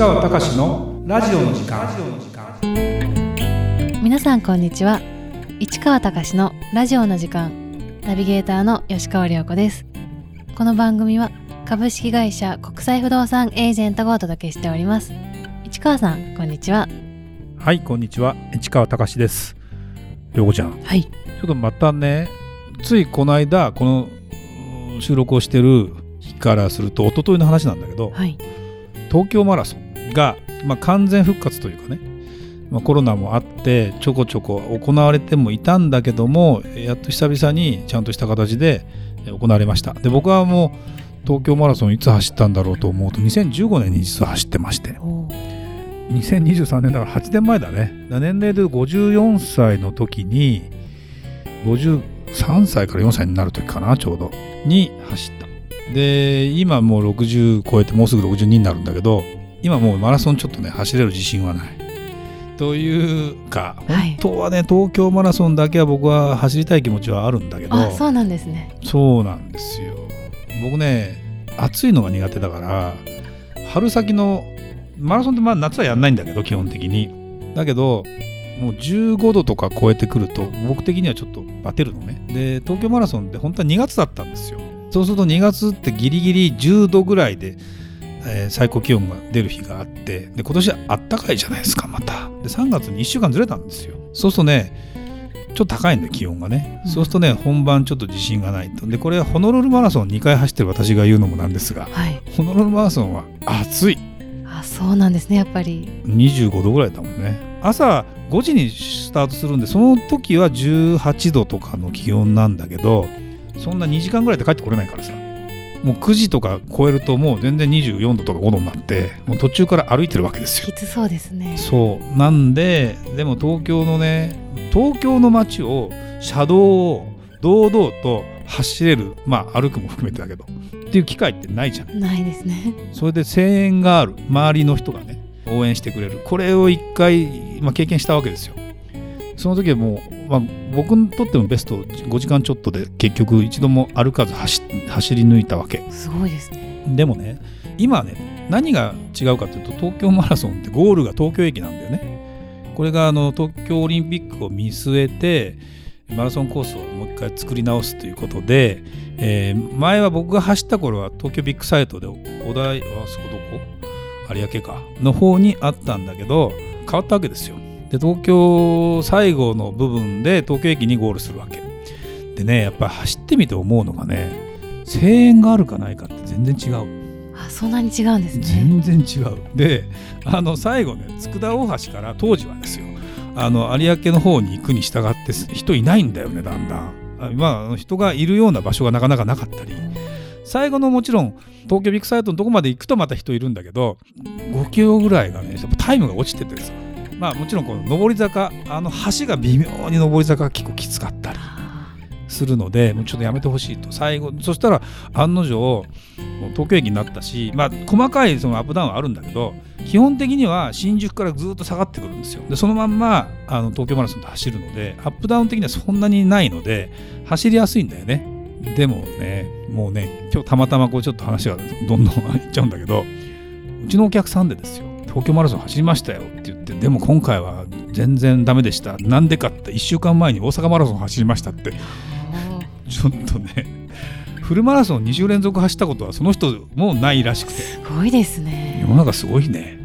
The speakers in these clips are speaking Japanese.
川隆のラジオの時間。皆さんこんにちは。市川隆のラジオの時間。ナビゲーターの吉川良子です。この番組は株式会社国際不動産エージェントがお届けしております。市川さんこんにちは。はいこんにちは。市川隆です。良子ちゃん。はい。ちょっとまたねついこの間このうん収録をしてる日からすると一昨日の話なんだけどはい。東京マラソンが、まあ、完全復活というかね、まあ、コロナもあってちょこちょこ行われてもいたんだけどもやっと久々にちゃんとした形でえ行われました。で僕はもう東京マラソンいつ走ったんだろうと思うと2015年に実は走ってまして。お2023年だから8年前だね。年齢で54歳の時に53歳から4歳になる時かなちょうど。に走った。で今もう60超えてもうすぐ62になるんだけど今もうマラソンちょっとね走れる自信はない。というかはい。本当はね、東京マラソンだけは僕は走りたい気持ちはあるんだけどあそうなんですね。そうなんですよ。僕ね暑いのが苦手だから春先のマラソンってまあ夏はやんないんだけど基本的に。だけどもう15度とか超えてくると僕的にはちょっとバテるのね。で東京マラソンって本当は2月だったんですよ。そうすると2月ってギリギリ10度ぐらいで、えー最高気温が出る日があってで今年はあったかいじゃないですかまた。で3月に1週間ずれたんですよ。そうするとねちょっと高いんで気温がね、うん。そうするとね本番ちょっと自信がないと。でこれはホノルルマラソン2回走ってる私が言うのもなんですがはい。ホノルルマラソンは暑い。あそうなんですねやっぱり。25度ぐらいだもんね。朝5時にスタートするんでその時は18度とかの気温なんだけどそんな2時間ぐらいで帰ってこれないからさもう9時とか超えるともう全然24度とか5度になってもう途中から歩いてるわけですよ。きつそうですね。そう。なんででも東京のね東京の街を車道を堂々と走れるまあ歩くも含めてだけどっていう機会ってないじゃん。ないですね。それで声援がある周りの人がね応援してくれる。これを一回、まあ、経験したわけですよその時はもう、まあ、僕にとってもベスト5時間ちょっとで結局一度も歩かず走走り抜いたわけ。すごいですね。でもね今ね何が違うかというと東京マラソンってゴールが東京駅なんだよね。これがあの東京オリンピックを見据えてマラソンコースをもう一回作り直すということで、えー前は僕が走った頃は東京ビッグサイトでお台あそこどこ？有明か。の方にあったんだけど変わったわけですよで東京最後の部分で東京駅にゴールするわけ。でねやっぱり走ってみて思うのがね声援があるかないかって全然違う。あそんなに違うんですね。全然違う。であの最後ね佃大橋から当時はですよあの有明の方に行くに従って人いないんだよねだんだん。あまあ人がいるような場所がなかなかなかったり。最後のもちろん東京ビッグサイトのとこまで行くとまた人いるんだけど5キロぐらいがねやっぱタイムが落ちててさまあもちろんこの上り坂あの橋が微妙に上り坂が結構きつかったりするのでもうちょっとやめてほしいと。最後そしたら案の定もう東京駅になったしまあ細かいそのアップダウンはあるんだけど基本的には新宿からずっと下がってくるんですよ。でそのまんまあの東京マラソンで走るのでアップダウン的にはそんなにないので走りやすいんだよね。でもねもうね今日たまたまこうちょっと話がどんどんいっちゃうんだけどうちのお客さんでですよ東京マラソン走りましたよって言ってでも今回は全然ダメでした。なんでかって1週間前に大阪マラソン走りましたって。ーちょっとねフルマラソン2週連続走ったことはその人もうないらしくて。すごいですね。世の中すごいね。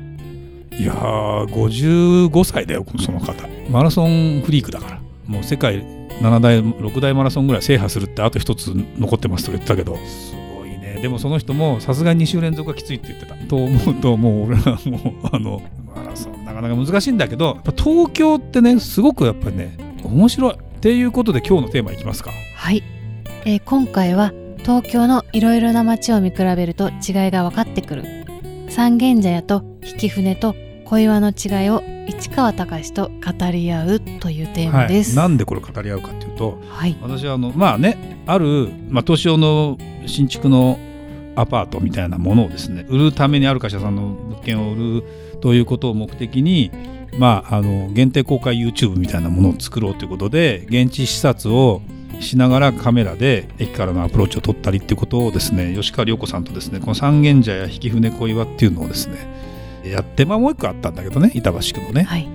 いやー55歳だよその方。マラソンフリークだから。もう世界7大6大マラソンぐらい制覇するってあと一つ残ってますとか言ってたけど。すごいね。でもその人もさすがに2週連続はきついって言ってた。と思うともう俺はもうあのかなか難しいんだけど東京ってねすごくやっぱりね面白いっていうことで今日のテーマいきますか。はい、えー今回は東京のいろいろな街を見比べると違いが分かってくる。三軒茶屋と引舟と小岩の違いを市川隆と語り合うというテーマです。はい、なんでこれ語り合うかっていうとはい、私はあのまあねある、まあ、東証の新築のアパートみたいなものをですね売るためにある会社さんの物件を売るということを目的にまああの限定公開 YouTube みたいなものを作ろうということで現地視察をしながらカメラで駅からのアプローチを取ったりっていうことをですね吉川涼子さんとですねこの三軒茶屋引舟小岩っていうのをですねやってまあもう一個あったんだけどね板橋区のね、はい。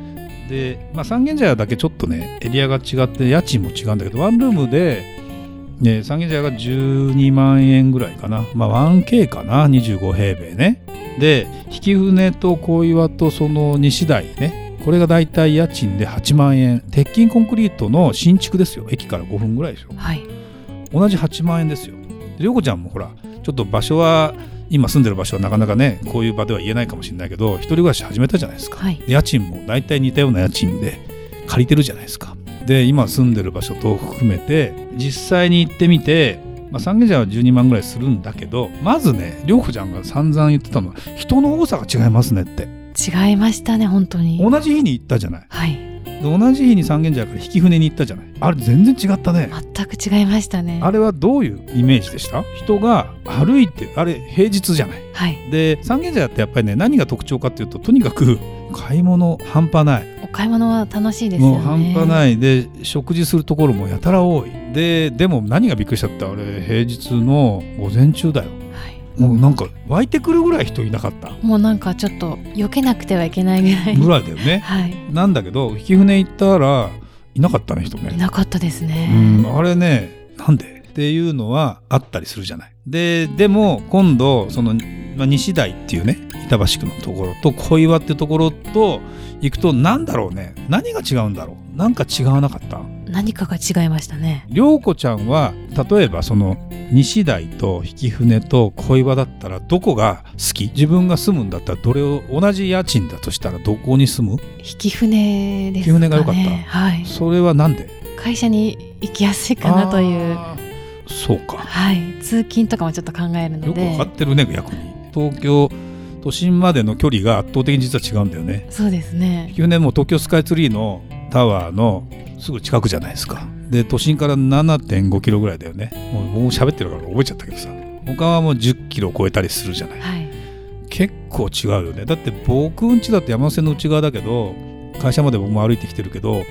で、まあ、三軒茶屋だけちょっとねエリアが違って家賃も違うんだけどワンルームで、ね、三軒茶屋が12万円ぐらいかな、まあ、1K かな。25平米ね。で引舟と小岩とその西台ね。これがだいたい家賃で8万円鉄筋コンクリートの新築ですよ。駅から5分ぐらいですよはい。同じ8万円ですよ。で涼子ちゃんもほらちょっと場所は今住んでる場所はなかなかねこういう場では言えないかもしれないけど一人暮らし始めたじゃないですか。はい。家賃も大体似たような家賃で借りてるじゃないですか。で今住んでる場所と含めて実際に行ってみて、まあ、三軒茶屋は12万ぐらいするんだけどまずね涼子ちゃんが散々言ってたのは人の多さが違いますねって。違いましたね本当に。同じ日に行ったじゃない。はい。で同じ日に三軒茶屋から引き船に行ったじゃない。あれ全然違ったね。全く違いましたね。あれはどういうイメージでした？人が歩いてあれ平日じゃない。はい。で三軒茶屋ってやっぱりね何が特徴かっていうととにかく買い物半端ない。お買い物は楽しいですよね。もう半端ない。いで食事するところもやたら多い。ででも何がびっくりしたってあれ平日の午前中だよ。はい。もうなんか湧いてくるぐらい人いなかった。もうなんかちょっと避けなくてはいけないぐらい。ぐらいだよね。はい。なんだけど引き船行ったらいなかったね人いねなかったですうねんあれねなんで？っていうのはあったりするじゃない。ででも今度その、まあ、西台っていうね板橋区のところと小岩ってところと行くとなんだろうね何が違うんだろうなんか違わなかった？何かが違いましたね。涼子ちゃんは例えばその西台と引舟と小岩だったらどこが好き？自分が住むんだったらどれを同じ家賃だとしたらどこに住む？引き船ですかね。引き船が良かった。はい。それはなんで？会社に行きやすいかなという。そうか。はい。通勤とかもちょっと考えるのよく分でかってるね逆に東京都心までの距離が圧倒的に実は違うんだよね。そうですね。引舟も東京スカイツリーのタワーのすぐ近くじゃないですか。で都心から7.5キロぐらいだよね。もうもう喋ってるから覚えちゃったけどさ。他はもう10キロ超えたりするじゃない。はい。結構違うよね。だって僕ん家だって山手線の内側だけど会社まで僕も歩いてきてるけど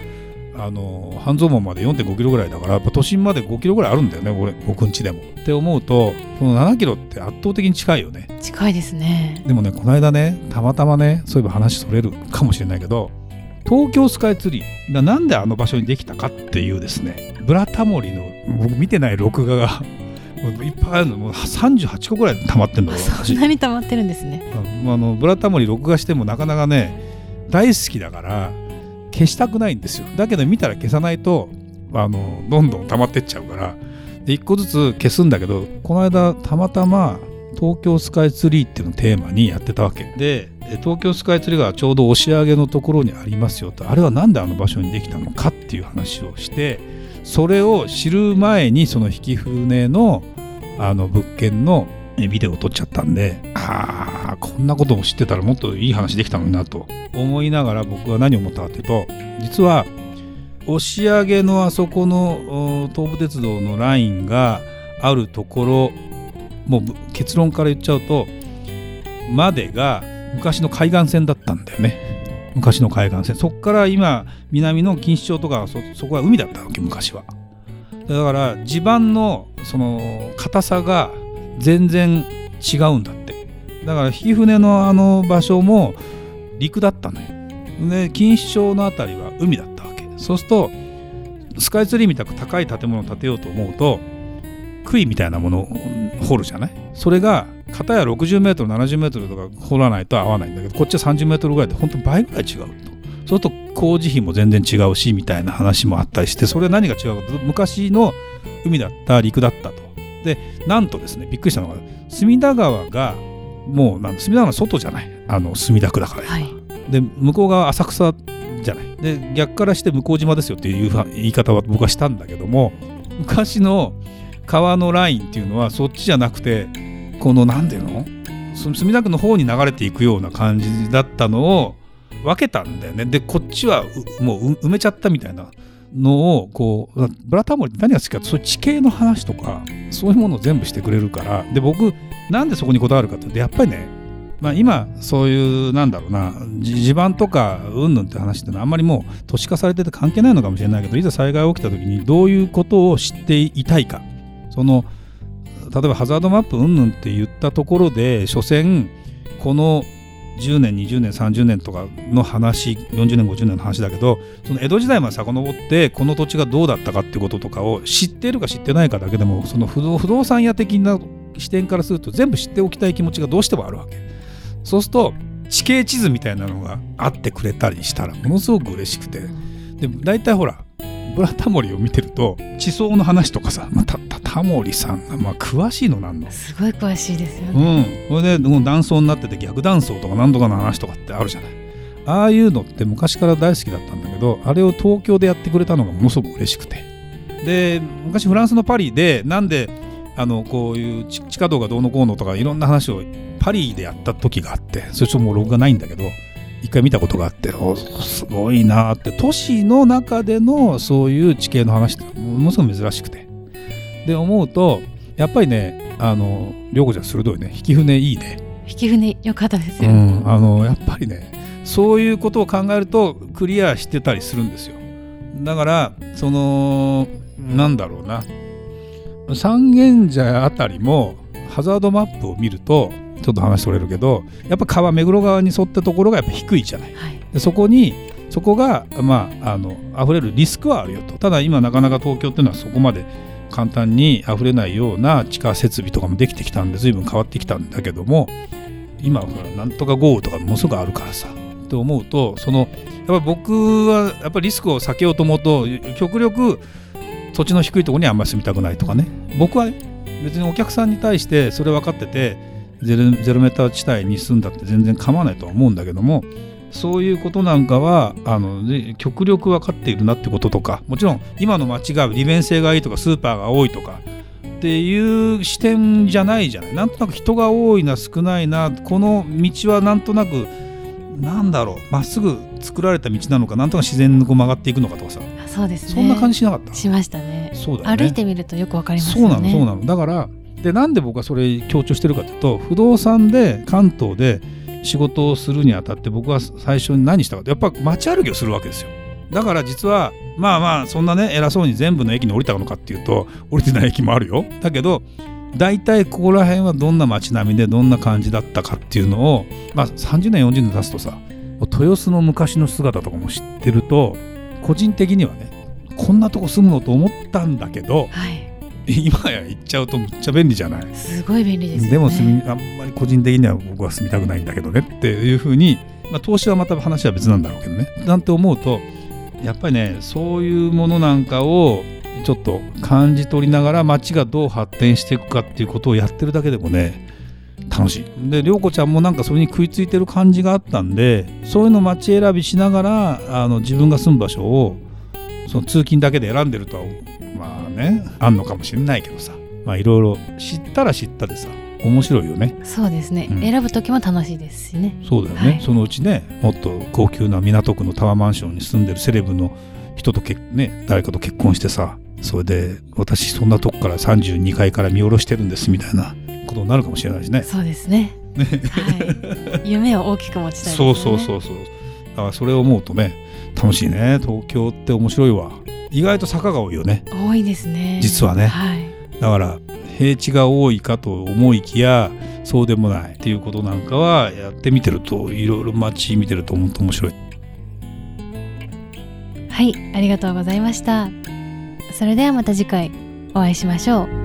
あの半蔵門まで4.5キロぐらいだからやっぱ都心まで5キロぐらいあるんだよね俺僕ん家でも。って思うとこの7キロって圧倒的に近いよね。近いですねでもねこの間ねたまたまねそういえば話それるかもしれないけど東京スカイツリーがなんであの場所にできたかっていうですねブラタモリの僕見てない録画がいっぱいあるのもう38個ぐらい溜まってんのよそ私んなに溜まってるんですねあのブラタモリ録画してもなかなかね大好きだから消したくないんですよ。だけど見たら消さないとあのどんどん溜まってっちゃうから。で1個ずつ消すんだけどこの間たまたま東京スカイツリーっていうのをテーマにやってたわけ。で東京スカイツリーがちょうど押上のところにありますよと。あれはなんであの場所にできたのかっていう話をしてそれを知る前にその引き船のあの物件のビデオを撮っちゃったんでああこんなことも知ってたらもっといい話できたのになと思いながら僕は何を思ったかというと実は押上のあそこの東武鉄道のラインがあるところもう結論から言っちゃうとまでが昔の海岸線だったんだよね。昔の海岸線。そこから今南の錦糸町とかそそこは海だったわけ昔は。だから地盤のその硬さが全然違うんだって。だから引き船のあの場所も陸だったのよ。で錦糸町の辺りは海だったわけ。そうするとスカイツリーみたく高い建物を建てようと思うと杭みたいなものを掘るじゃない？それが片や 60m、70m とか掘らないと合わないんだけどこっちは 30m ぐらいで本当に倍ぐらい違うと。そうすると工事費も全然違うしみたいな話もあったりしてそれは何が違うかと昔の海だった陸だったと。でなんとですねびっくりしたのが隅田川がもうなん隅田川の外じゃない。あの墨田区だから、はい。で向こう側浅草じゃない。で逆からして向島ですよっていう言い方は僕はしたんだけども昔の川のラインっていうのはそっちじゃなくてこの何ていうの？墨田区の方に流れていくような感じだったのを分けたんだよね。でこっちはうもうう埋めちゃったみたいなのをこうブラタモリって何が好きかってそういう地形の話とかそういうものを全部してくれるから。で僕なんでそこにこだわるかってやっぱりねまあ、今そういうなんだろうな地盤とかうんぬんって話ってのはあんまりもう都市化されてて関係ないのかもしれないけどいざ災害起きた時にどういうことを知っていたいか。その例えばハザードマップうんぬんって言ったところで所詮この10年20年30年とかの話40年50年の話だけどその江戸時代まで遡ってこの土地がどうだったかってこととかを知ってるか知ってないかだけでもその不動産屋的な視点からすると全部知っておきたい気持ちがどうしてもあるわけ。そうすると地形地図みたいなのがあってくれたりしたらものすごく嬉しくて。で大体ほらブラタモリを見てると地層の話とかさ、まあ、たたタモリさんがまあ詳しいのなんの。すごい詳しいですようね、ん、それでもう断層になってて逆断層とか何とかの話とかってあるじゃない。ああいうのって昔から大好きだったんだけどあれを東京でやってくれたのがものすごく嬉しくて。で昔フランスのパリでなんであのこういう地地下道がどうのこうのとかいろんな話をパリでやった時があってそれちょっともう録画ないんだけど一回見たことがあっておすごいなーって都市の中でのそういう地形の話ってものすごく珍しくて。で思うとやっぱりねあの涼子ちゃん鋭いね。引き船いいね。引き船良かったですうよ、ん。あのやっぱりねそういうことを考えるとクリアしてたりするんですよ。だからそのなんだろうな三軒茶屋あたりもハザードマップを見るとちょっと話それるけどやっぱ川目黒川に沿ったところがやっぱ低いじゃない。はい。でそこにそこがまああの溢れるリスクはあるよと。ただ今なかなか東京っていうのはそこまで簡単に溢れないような地下設備とかもできてきたんで随分変わってきたんだけども今はほらなんとか豪雨とかものすごくあるからさ。って思うとそのやっぱ僕はやっぱりリスクを避けようと思うと極力土地の低いところにあんまり住みたくないとかね。僕は別にお客さんに対してそれ分かっててゼロゼロメーター地帯に住んだって全然構わないとは思うんだけどもそういうことなんかはあので極力分かっているなってこととかもちろん今の街が利便性がいいとかスーパーが多いとかっていう視点じゃないじゃない。なんとなく人が多いな少ないなこの道はなんとなくなんだろうまっすぐ作られた道なのかなんとか自然にこう曲がっていくのかとかさ。そうですね。そんな感じしなかった、しましたね。そうだよね。歩いてみるとよくわかりますそうなのそうなの。だからでなんで僕はそれ強調してるかというと不動産で関東で仕事をするにあたって僕は最初に何したかってやっぱ街歩きをするわけですよ。だから実はまあまあそんなね偉そうに全部の駅に降りたのかっていうと降りてない駅もあるよ。だけど大体ここら辺はどんな街並みでどんな感じだったかっていうのをまあ30年40年経つとさ豊洲の昔の姿とかも知ってると個人的にはねこんなとこ住むのと思ったんだけどはい。今や行っちゃうとむっちゃ便利じゃない？すごい便利ですよね。でも住みあんまり個人的には僕は住みたくないんだけどねっていうふうに、まあ、投資はまた話は別なんだろうけどね。なんて思うとやっぱりねそういうものなんかをちょっと感じ取りながら街がどう発展していくかっていうことをやってるだけでもね楽しい。で涼子ちゃんもなんかそれに食いついてる感じがあったんでそういうの街選びしながらあの自分が住む場所をその通勤だけで選んでるとはまあねあんのかもしれないけどさ。まあいろいろ知ったら知ったでさ面白いよね。そうですね、うん。選ぶ時も楽しいですしね。そうだよね、はい。そのうちねもっと高級な港区のタワーマンションに住んでるセレブの人とけね誰かと結婚してさそれで私そんなとこから32階から見下ろしてるんですみたいなことになるかもしれないしね。そうですね。はい、夢を大きく持ちたいですそうそうそうそう。だからそれを思うとね楽しいね。東京って面白いわ。意外と坂が多いよね。多いですね。実はね。はい。だから平地が多いかと思いきやそうでもない。っていうことなんかはやってみてるといろいろ街見てると思って面白い。はい。ありがとうございました。それではまた次回お会いしましょう